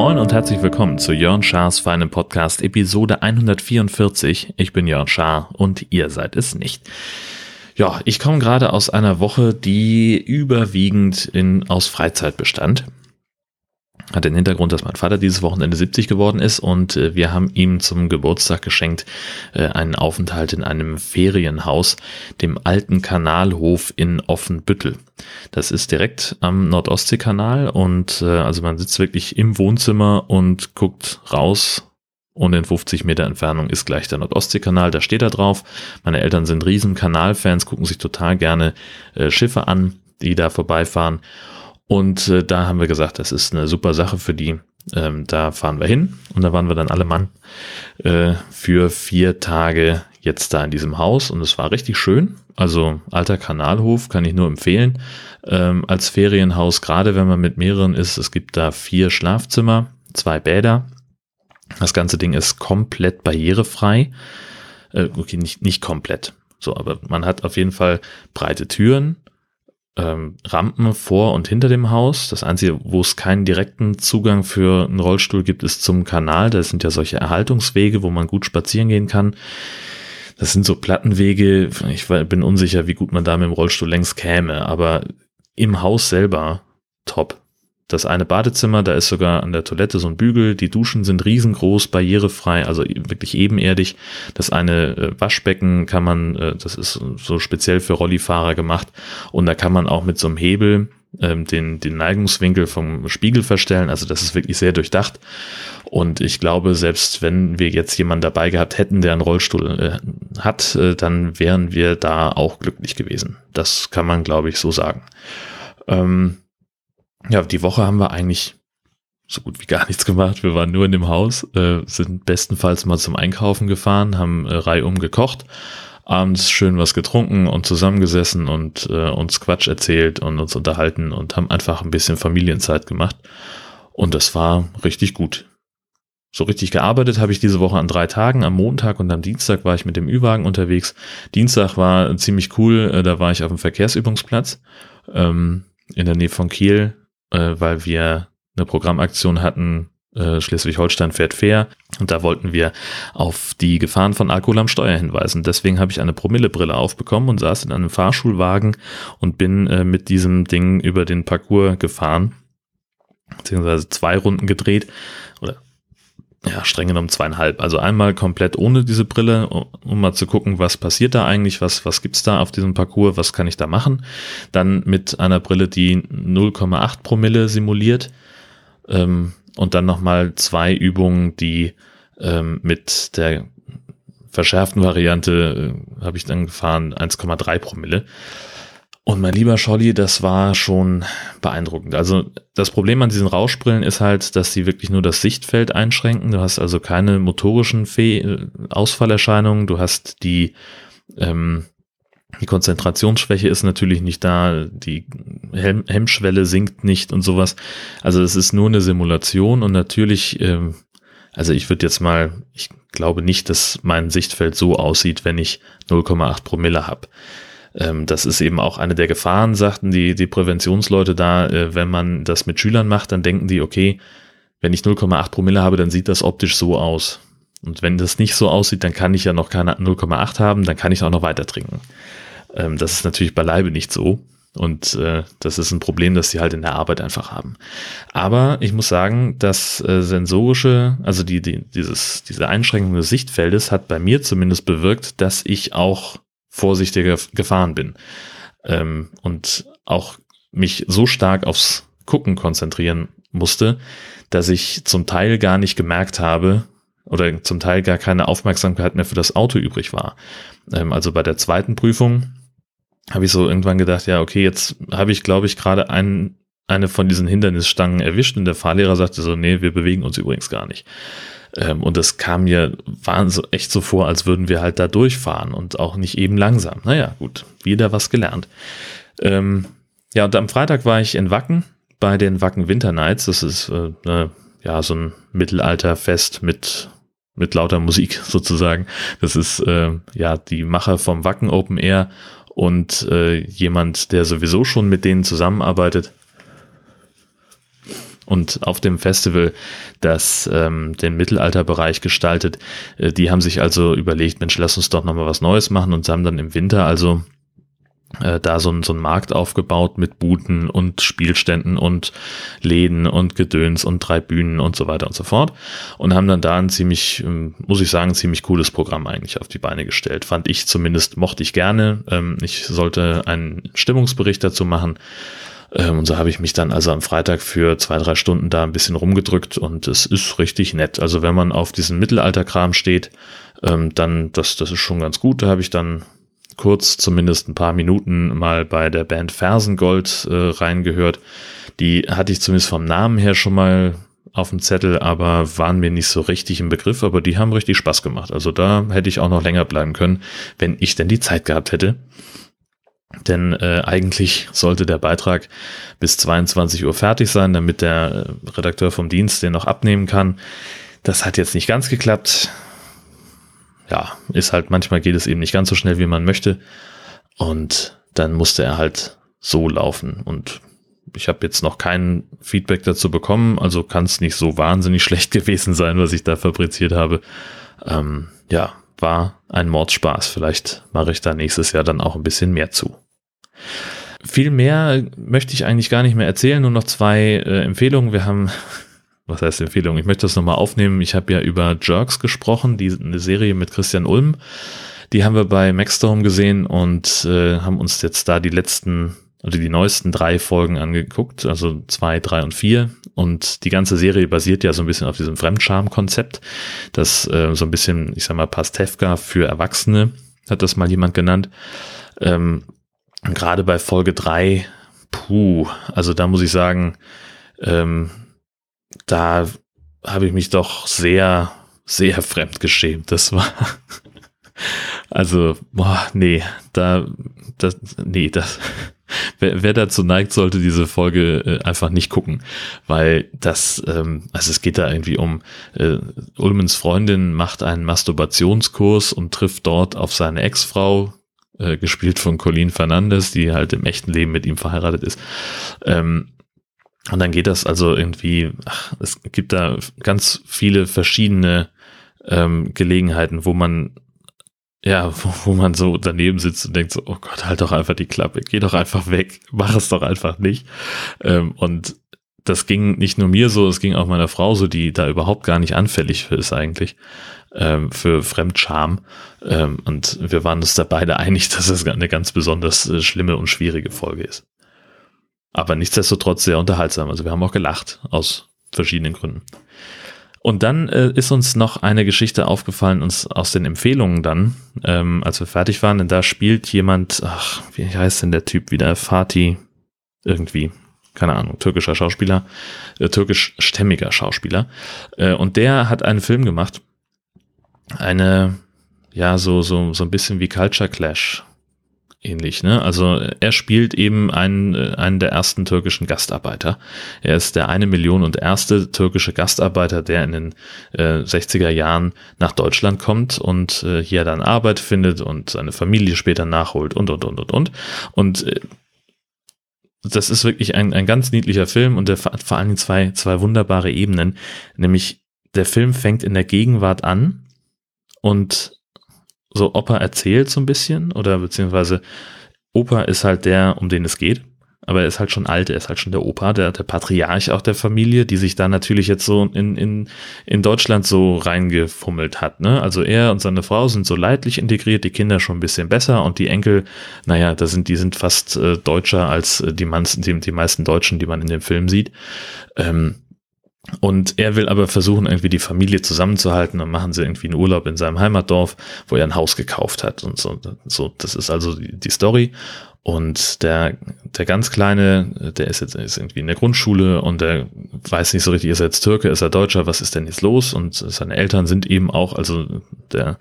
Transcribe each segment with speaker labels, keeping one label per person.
Speaker 1: Moin und herzlich willkommen zu Jörn Schars feinem Podcast Episode 144. Ich bin Jörn Schaar und ihr seid es nicht. Ja, ich komme gerade aus einer Woche, die überwiegend in, aus Freizeit bestand. Hat den Hintergrund, dass mein Vater dieses Wochenende 70 geworden ist und äh, wir haben ihm zum Geburtstag geschenkt äh, einen Aufenthalt in einem Ferienhaus, dem alten Kanalhof in Offenbüttel. Das ist direkt am Nordostseekanal und äh, also man sitzt wirklich im Wohnzimmer und guckt raus und in 50 Meter Entfernung ist gleich der Nordostseekanal, da steht er drauf. Meine Eltern sind riesen Kanalfans, gucken sich total gerne äh, Schiffe an, die da vorbeifahren. Und äh, da haben wir gesagt, das ist eine super Sache für die. Ähm, da fahren wir hin und da waren wir dann alle Mann äh, für vier Tage jetzt da in diesem Haus und es war richtig schön. Also alter Kanalhof kann ich nur empfehlen. Ähm, als Ferienhaus, gerade wenn man mit mehreren ist, es gibt da vier Schlafzimmer, zwei Bäder. Das ganze Ding ist komplett barrierefrei. Äh, okay, nicht, nicht komplett. So, aber man hat auf jeden Fall breite Türen, ähm, Rampen vor und hinter dem Haus. Das Einzige, wo es keinen direkten Zugang für einen Rollstuhl gibt, ist zum Kanal. Das sind ja solche Erhaltungswege, wo man gut spazieren gehen kann. Das sind so Plattenwege. Ich bin unsicher, wie gut man da mit dem Rollstuhl längst käme, aber im Haus selber top. Das eine Badezimmer, da ist sogar an der Toilette so ein Bügel. Die Duschen sind riesengroß, barrierefrei, also wirklich ebenerdig. Das eine äh, Waschbecken kann man, äh, das ist so speziell für Rollifahrer gemacht. Und da kann man auch mit so einem Hebel ähm, den, den Neigungswinkel vom Spiegel verstellen. Also das ist wirklich sehr durchdacht. Und ich glaube, selbst wenn wir jetzt jemanden dabei gehabt hätten, der einen Rollstuhl äh, hat, äh, dann wären wir da auch glücklich gewesen. Das kann man, glaube ich, so sagen. Ähm, ja, die Woche haben wir eigentlich so gut wie gar nichts gemacht. Wir waren nur in dem Haus, äh, sind bestenfalls mal zum Einkaufen gefahren, haben äh, reihum gekocht, abends schön was getrunken und zusammengesessen und äh, uns Quatsch erzählt und uns unterhalten und haben einfach ein bisschen Familienzeit gemacht. Und das war richtig gut. So richtig gearbeitet habe ich diese Woche an drei Tagen. Am Montag und am Dienstag war ich mit dem Ü-Wagen unterwegs. Dienstag war ziemlich cool. Äh, da war ich auf dem Verkehrsübungsplatz ähm, in der Nähe von Kiel äh, weil wir eine Programmaktion hatten, äh, Schleswig-Holstein fährt fair. Und da wollten wir auf die Gefahren von Alkohol am Steuer hinweisen. Deswegen habe ich eine Promillebrille aufbekommen und saß in einem Fahrschulwagen und bin äh, mit diesem Ding über den Parcours gefahren, beziehungsweise zwei Runden gedreht oder ja, streng genommen zweieinhalb. Also einmal komplett ohne diese Brille, um mal zu gucken, was passiert da eigentlich, was, was gibt's da auf diesem Parcours, was kann ich da machen. Dann mit einer Brille, die 0,8 Promille simuliert. Ähm, und dann nochmal zwei Übungen, die ähm, mit der verschärften Variante äh, habe ich dann gefahren 1,3 Promille. Und mein lieber Scholli, das war schon beeindruckend. Also das Problem an diesen Rauschbrillen ist halt, dass sie wirklich nur das Sichtfeld einschränken. Du hast also keine motorischen Fe Ausfallerscheinungen. Du hast die, ähm, die Konzentrationsschwäche ist natürlich nicht da. Die Hem Hemmschwelle sinkt nicht und sowas. Also es ist nur eine Simulation und natürlich, ähm, also ich würde jetzt mal, ich glaube nicht, dass mein Sichtfeld so aussieht, wenn ich 0,8 Promille habe ähm, das ist eben auch eine der Gefahren, sagten die, die Präventionsleute da, äh, wenn man das mit Schülern macht, dann denken die, okay, wenn ich 0,8 Promille habe, dann sieht das optisch so aus. Und wenn das nicht so aussieht, dann kann ich ja noch keine 0,8 haben, dann kann ich auch noch weiter trinken. Ähm, das ist natürlich beileibe nicht so. Und äh, das ist ein Problem, das sie halt in der Arbeit einfach haben. Aber ich muss sagen, das äh, sensorische, also die, die, dieses, diese Einschränkung des Sichtfeldes hat bei mir zumindest bewirkt, dass ich auch vorsichtiger gefahren bin. Ähm, und auch mich so stark aufs Gucken konzentrieren musste, dass ich zum Teil gar nicht gemerkt habe oder zum Teil gar keine Aufmerksamkeit mehr für das Auto übrig war. Ähm, also bei der zweiten Prüfung habe ich so irgendwann gedacht, ja, okay, jetzt habe ich, glaube ich, gerade einen, eine von diesen Hindernisstangen erwischt und der Fahrlehrer sagte so, nee, wir bewegen uns übrigens gar nicht. Ähm, und es kam mir so echt so vor, als würden wir halt da durchfahren und auch nicht eben langsam. Naja, gut, wieder was gelernt. Ähm, ja, und am Freitag war ich in Wacken bei den Wacken Winter Nights. Das ist äh, ne, ja so ein Mittelalterfest mit mit lauter Musik sozusagen. Das ist äh, ja die Macher vom Wacken Open Air und äh, jemand, der sowieso schon mit denen zusammenarbeitet. Und auf dem Festival, das ähm, den Mittelalterbereich gestaltet, äh, die haben sich also überlegt, Mensch, lass uns doch nochmal was Neues machen und haben dann im Winter also äh, da so, ein, so ein Markt aufgebaut mit Buden und Spielständen und Läden und Gedöns und drei Bühnen und so weiter und so fort und haben dann da ein ziemlich, ähm, muss ich sagen, ziemlich cooles Programm eigentlich auf die Beine gestellt. Fand ich zumindest, mochte ich gerne. Ähm, ich sollte einen Stimmungsbericht dazu machen. Ähm, und so habe ich mich dann also am Freitag für zwei, drei Stunden da ein bisschen rumgedrückt und es ist richtig nett. Also wenn man auf diesen Mittelalterkram steht, dann, das, das ist schon ganz gut. Da habe ich dann kurz zumindest ein paar Minuten mal bei der Band Fersengold äh, reingehört. Die hatte ich zumindest vom Namen her schon mal auf dem Zettel, aber waren mir nicht so richtig im Begriff, aber die haben richtig Spaß gemacht. Also da hätte ich auch noch länger bleiben können, wenn ich denn die Zeit gehabt hätte. Denn äh, eigentlich sollte der Beitrag bis 22 Uhr fertig sein, damit der äh, Redakteur vom Dienst den noch abnehmen kann. Das hat jetzt nicht ganz geklappt ja, ist halt, manchmal geht es eben nicht ganz so schnell, wie man möchte. Und dann musste er halt so laufen. Und ich habe jetzt noch kein Feedback dazu bekommen, also kann es nicht so wahnsinnig schlecht gewesen sein, was ich da fabriziert habe. Ähm, ja, war ein Mordspaß. Vielleicht mache ich da nächstes Jahr dann auch ein bisschen mehr zu. Viel mehr möchte ich eigentlich gar nicht mehr erzählen, nur noch zwei äh, Empfehlungen. Wir haben was heißt Empfehlung? Ich möchte das nochmal aufnehmen. Ich habe ja über Jerks gesprochen, die eine Serie mit Christian Ulm. Die haben wir bei Maxstorm gesehen und äh, haben uns jetzt da die letzten also die neuesten drei Folgen angeguckt, also zwei, drei und vier. Und die ganze Serie basiert ja so ein bisschen auf diesem Fremdscham-Konzept, das äh, so ein bisschen, ich sag mal, Pastewka für Erwachsene, hat das mal jemand genannt. Ähm, Gerade bei Folge drei, puh, also da muss ich sagen, ähm, da habe ich mich doch sehr, sehr fremd geschämt. Das war, also, boah, nee, da, das, nee, das, wer, wer dazu neigt, sollte diese Folge äh, einfach nicht gucken, weil das, ähm, also es geht da irgendwie um, äh, Ulmens Freundin macht einen Masturbationskurs und trifft dort auf seine Ex-Frau, äh, gespielt von Colleen Fernandes, die halt im echten Leben mit ihm verheiratet ist. Ähm, und dann geht das also irgendwie, ach, es gibt da ganz viele verschiedene ähm, Gelegenheiten, wo man, ja, wo, wo man so daneben sitzt und denkt so, oh Gott, halt doch einfach die Klappe, geh doch einfach weg, mach es doch einfach nicht. Ähm, und das ging nicht nur mir so, es ging auch meiner Frau so, die da überhaupt gar nicht anfällig für ist eigentlich, ähm, für Fremdscham. Ähm, und wir waren uns da beide einig, dass es eine ganz besonders äh, schlimme und schwierige Folge ist. Aber nichtsdestotrotz sehr unterhaltsam. Also wir haben auch gelacht aus verschiedenen Gründen. Und dann äh, ist uns noch eine Geschichte aufgefallen, uns aus den Empfehlungen dann, ähm, als wir fertig waren, denn da spielt jemand, ach, wie heißt denn der Typ wieder? Fatih, irgendwie, keine Ahnung, türkischer Schauspieler, äh, türkischstämmiger Schauspieler. Äh, und der hat einen Film gemacht, eine, ja, so, so, so ein bisschen wie Culture Clash ähnlich. Ne? Also er spielt eben einen, äh, einen der ersten türkischen Gastarbeiter. Er ist der eine Million und erste türkische Gastarbeiter, der in den äh, 60er Jahren nach Deutschland kommt und äh, hier dann Arbeit findet und seine Familie später nachholt und, und, und, und, und. Und äh, das ist wirklich ein, ein ganz niedlicher Film und der vor allem zwei, zwei wunderbare Ebenen. Nämlich der Film fängt in der Gegenwart an und so Opa erzählt so ein bisschen oder beziehungsweise Opa ist halt der, um den es geht. Aber er ist halt schon alt, er ist halt schon der Opa, der, der Patriarch auch der Familie, die sich da natürlich jetzt so in, in, in Deutschland so reingefummelt hat. Ne? Also er und seine Frau sind so leidlich integriert, die Kinder schon ein bisschen besser und die Enkel, naja, da sind, die sind fast äh, deutscher als äh, die, die, die meisten Deutschen, die man in dem Film sieht. Ähm, und er will aber versuchen, irgendwie die Familie zusammenzuhalten. Dann machen sie irgendwie einen Urlaub in seinem Heimatdorf, wo er ein Haus gekauft hat und so. so das ist also die, die Story. Und der, der ganz Kleine, der ist jetzt ist irgendwie in der Grundschule und der weiß nicht so richtig, ist er jetzt Türke, ist er Deutscher, was ist denn jetzt los? Und seine Eltern sind eben auch, also der,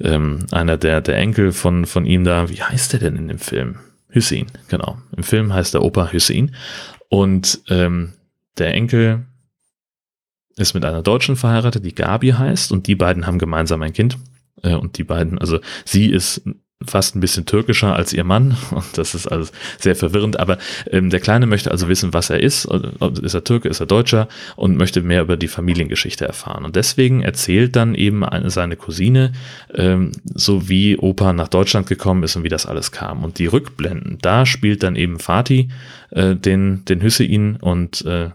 Speaker 1: ähm, einer der, der Enkel von, von ihm da, wie heißt der denn in dem Film? Hüseyin, genau. Im Film heißt der Opa Hüseyin. Und ähm, der Enkel ist mit einer Deutschen verheiratet, die Gabi heißt, und die beiden haben gemeinsam ein Kind. Äh, und die beiden, also sie ist fast ein bisschen türkischer als ihr Mann und das ist alles sehr verwirrend, aber ähm, der Kleine möchte also wissen, was er ist, ist er Türke, ist er Deutscher? Und möchte mehr über die Familiengeschichte erfahren. Und deswegen erzählt dann eben eine, seine Cousine, ähm, so wie Opa nach Deutschland gekommen ist und wie das alles kam. Und die Rückblenden, da spielt dann eben Fatih äh, den, den Hüssein und äh,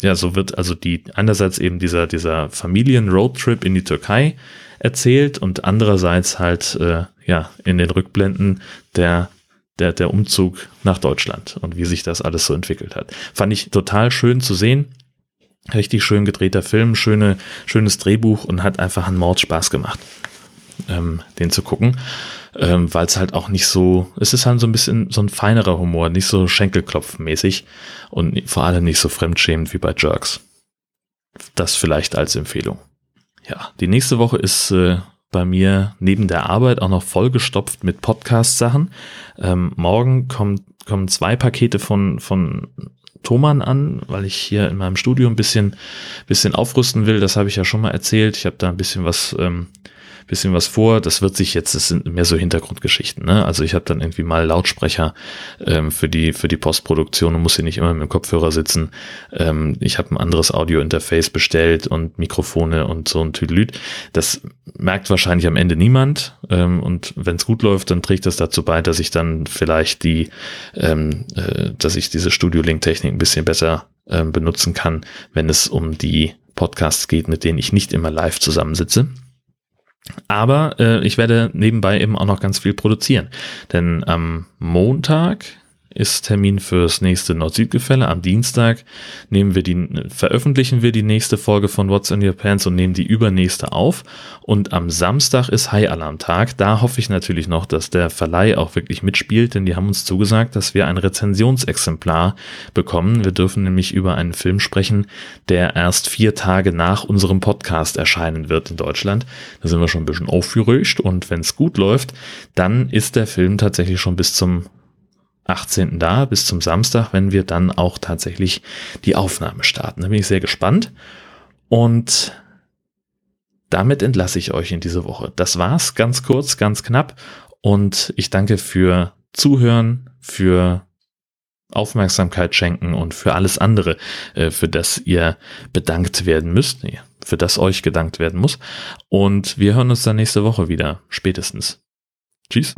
Speaker 1: ja, so wird also die einerseits eben dieser, dieser Familien-Roadtrip in die Türkei erzählt und andererseits halt äh, ja in den Rückblenden der der der Umzug nach Deutschland und wie sich das alles so entwickelt hat. Fand ich total schön zu sehen. Richtig schön gedrehter Film, schöne schönes Drehbuch und hat einfach einen Mord Spaß gemacht, ähm, den zu gucken, ähm, weil es halt auch nicht so, es ist halt so ein bisschen so ein feinerer Humor, nicht so Schenkelklopfmäßig und vor allem nicht so fremdschämend wie bei Jerks. Das vielleicht als Empfehlung. Ja, die nächste Woche ist äh, bei mir neben der Arbeit auch noch vollgestopft mit Podcast-Sachen. Ähm, morgen kommt, kommen zwei Pakete von, von Thomann an, weil ich hier in meinem Studio ein bisschen, bisschen aufrüsten will. Das habe ich ja schon mal erzählt. Ich habe da ein bisschen was ähm, bisschen was vor. Das wird sich jetzt, das sind mehr so Hintergrundgeschichten. Ne? Also ich habe dann irgendwie mal Lautsprecher ähm, für die für die Postproduktion und muss hier nicht immer mit dem Kopfhörer sitzen. Ähm, ich habe ein anderes Audio-Interface bestellt und Mikrofone und so ein Tüdelüt. Das merkt wahrscheinlich am Ende niemand. Ähm, und wenn es gut läuft, dann trägt das dazu bei, dass ich dann vielleicht die, ähm, äh, dass ich diese Studio-Link-Technik ein bisschen besser ähm, benutzen kann, wenn es um die Podcasts geht, mit denen ich nicht immer live zusammensitze. Aber äh, ich werde nebenbei eben auch noch ganz viel produzieren. Denn am Montag ist Termin fürs nächste Nord-Süd-Gefälle. Am Dienstag nehmen wir die, veröffentlichen wir die nächste Folge von What's in Your Pants und nehmen die übernächste auf. Und am Samstag ist High Alarm Tag. Da hoffe ich natürlich noch, dass der Verleih auch wirklich mitspielt, denn die haben uns zugesagt, dass wir ein Rezensionsexemplar bekommen. Wir dürfen nämlich über einen Film sprechen, der erst vier Tage nach unserem Podcast erscheinen wird in Deutschland. Da sind wir schon ein bisschen aufgerüscht und wenn es gut läuft, dann ist der Film tatsächlich schon bis zum 18. da bis zum Samstag, wenn wir dann auch tatsächlich die Aufnahme starten. Da bin ich sehr gespannt. Und damit entlasse ich euch in diese Woche. Das war's, ganz kurz, ganz knapp. Und ich danke für Zuhören, für Aufmerksamkeit schenken und für alles andere, äh, für das ihr bedankt werden müsst, für das euch gedankt werden muss. Und wir hören uns dann nächste Woche wieder, spätestens. Tschüss.